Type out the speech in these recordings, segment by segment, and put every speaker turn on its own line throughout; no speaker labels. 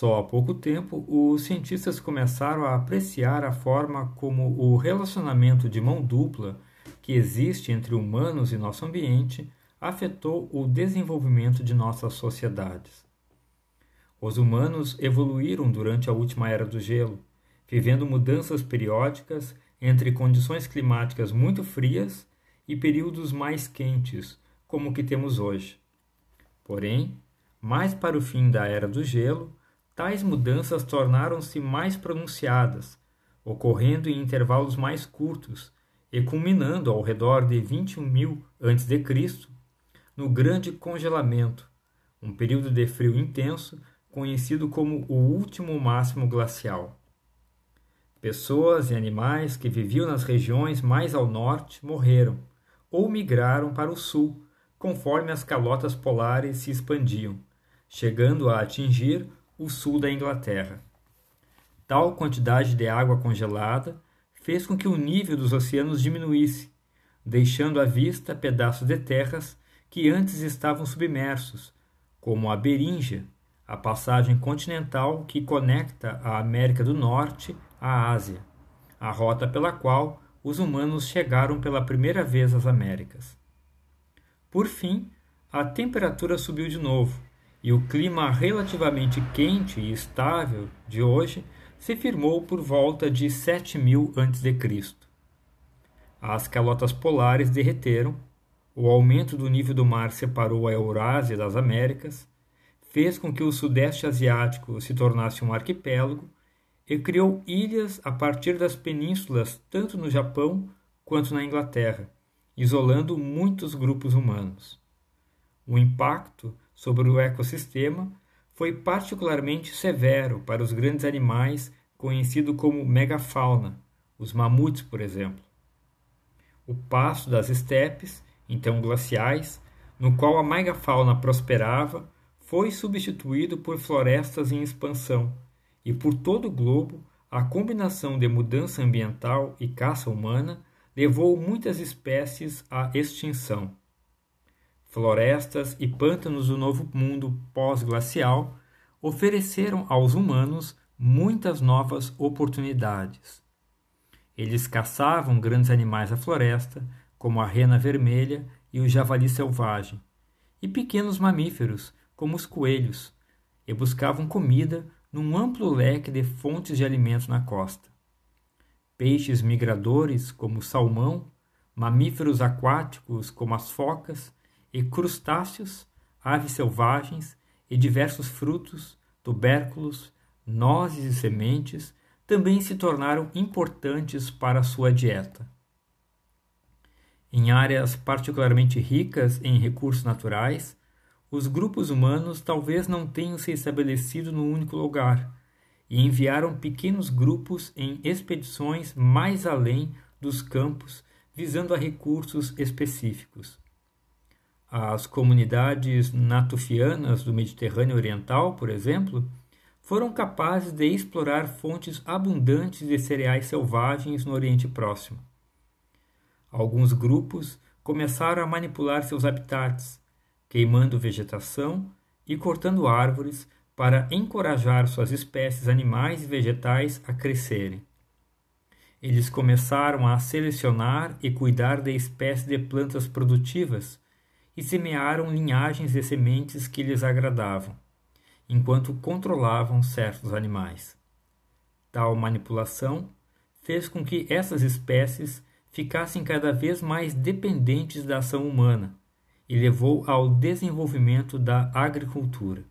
Só há pouco tempo, os cientistas começaram a apreciar a forma como o relacionamento de mão dupla que existe entre humanos e nosso ambiente afetou o desenvolvimento de nossas sociedades. Os humanos evoluíram durante a última era do gelo, vivendo mudanças periódicas entre condições climáticas muito frias e períodos mais quentes, como o que temos hoje. Porém, mais para o fim da era do gelo, tais mudanças tornaram-se mais pronunciadas, ocorrendo em intervalos mais curtos e culminando ao redor de 21 mil a.C. no Grande Congelamento, um período de frio intenso conhecido como o último máximo glacial. Pessoas e animais que viviam nas regiões mais ao norte morreram ou migraram para o sul, conforme as calotas polares se expandiam, chegando a atingir o sul da Inglaterra. Tal quantidade de água congelada fez com que o nível dos oceanos diminuísse, deixando à vista pedaços de terras que antes estavam submersos, como a Beríngia, a passagem continental que conecta a América do Norte à Ásia, a rota pela qual os humanos chegaram pela primeira vez às Américas. Por fim, a temperatura subiu de novo, e o clima relativamente quente e estável de hoje se firmou por volta de 7000 a.C. As calotas polares derreteram, o aumento do nível do mar separou a Eurásia das Américas, fez com que o Sudeste Asiático se tornasse um arquipélago e criou ilhas a partir das penínsulas tanto no Japão quanto na Inglaterra, isolando muitos grupos humanos. O impacto sobre o ecossistema foi particularmente severo para os grandes animais conhecidos como megafauna, os mamutes, por exemplo. O pasto das estepes, então glaciais, no qual a megafauna prosperava, foi substituído por florestas em expansão, e por todo o globo a combinação de mudança ambiental e caça humana levou muitas espécies à extinção florestas e pântanos do novo mundo pós-glacial ofereceram aos humanos muitas novas oportunidades. Eles caçavam grandes animais da floresta, como a rena vermelha e o javali selvagem, e pequenos mamíferos, como os coelhos, e buscavam comida num amplo leque de fontes de alimentos na costa. Peixes migradores, como o salmão, mamíferos aquáticos, como as focas, e crustáceos, aves selvagens e diversos frutos, tubérculos, nozes e sementes também se tornaram importantes para sua dieta. Em áreas particularmente ricas em recursos naturais, os grupos humanos talvez não tenham se estabelecido no único lugar e enviaram pequenos grupos em expedições mais além dos campos visando a recursos específicos. As comunidades natufianas do Mediterrâneo Oriental, por exemplo, foram capazes de explorar fontes abundantes de cereais selvagens no Oriente Próximo. Alguns grupos começaram a manipular seus habitats, queimando vegetação e cortando árvores para encorajar suas espécies animais e vegetais a crescerem. Eles começaram a selecionar e cuidar de espécies de plantas produtivas e semearam linhagens de sementes que lhes agradavam, enquanto controlavam certos animais. Tal manipulação fez com que essas espécies ficassem cada vez mais dependentes da ação humana e levou ao desenvolvimento da agricultura.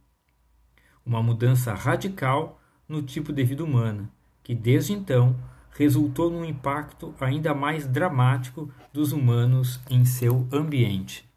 Uma mudança radical no tipo de vida humana, que desde então resultou num impacto ainda mais dramático dos humanos em seu ambiente.